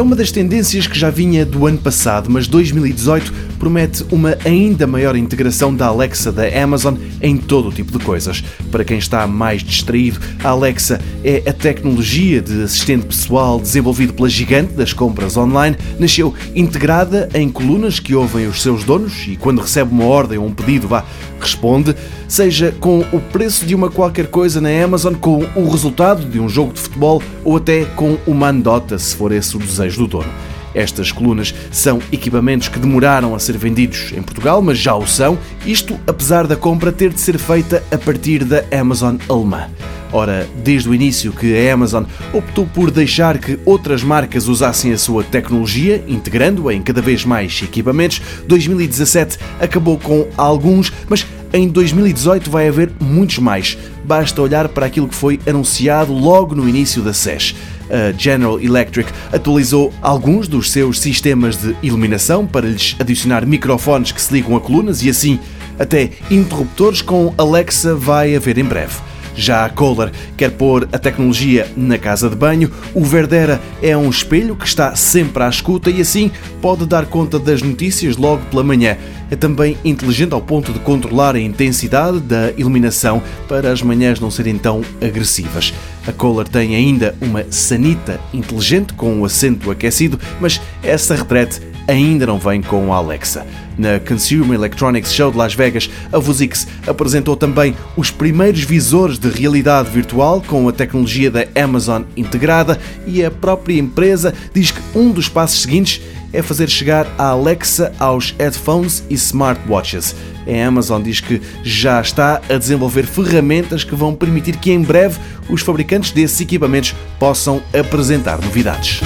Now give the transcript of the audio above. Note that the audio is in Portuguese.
é uma das tendências que já vinha do ano passado, mas 2018 promete uma ainda maior integração da Alexa da Amazon em todo o tipo de coisas. Para quem está mais distraído, a Alexa é a tecnologia de assistente pessoal desenvolvido pela gigante das compras online. Nasceu integrada em colunas que ouvem os seus donos e quando recebe uma ordem ou um pedido, vá, responde, seja com o preço de uma qualquer coisa na Amazon, com o resultado de um jogo de futebol ou até com uma anedota, se for esse o desejo do dono. Estas colunas são equipamentos que demoraram a ser vendidos em Portugal, mas já o são, isto apesar da compra ter de ser feita a partir da Amazon alemã. Ora, desde o início que a Amazon optou por deixar que outras marcas usassem a sua tecnologia, integrando-a em cada vez mais equipamentos, 2017 acabou com alguns, mas em 2018 vai haver muitos mais. Basta olhar para aquilo que foi anunciado logo no início da SES. A General Electric atualizou alguns dos seus sistemas de iluminação para lhes adicionar microfones que se ligam a colunas e assim até interruptores com Alexa vai haver em breve. Já a Kohler quer pôr a tecnologia na casa de banho. O Verdera é um espelho que está sempre à escuta e assim pode dar conta das notícias logo pela manhã. É também inteligente ao ponto de controlar a intensidade da iluminação para as manhãs não serem tão agressivas. A Kohler tem ainda uma sanita inteligente com o assento aquecido, mas essa retrete ainda não vem com a Alexa. Na Consumer Electronics Show de Las Vegas, a Vuzix apresentou também os primeiros visores de realidade virtual com a tecnologia da Amazon integrada e a própria empresa diz que um dos passos seguintes é fazer chegar a Alexa aos headphones e smartwatches. A Amazon diz que já está a desenvolver ferramentas que vão permitir que em breve os fabricantes desses equipamentos possam apresentar novidades.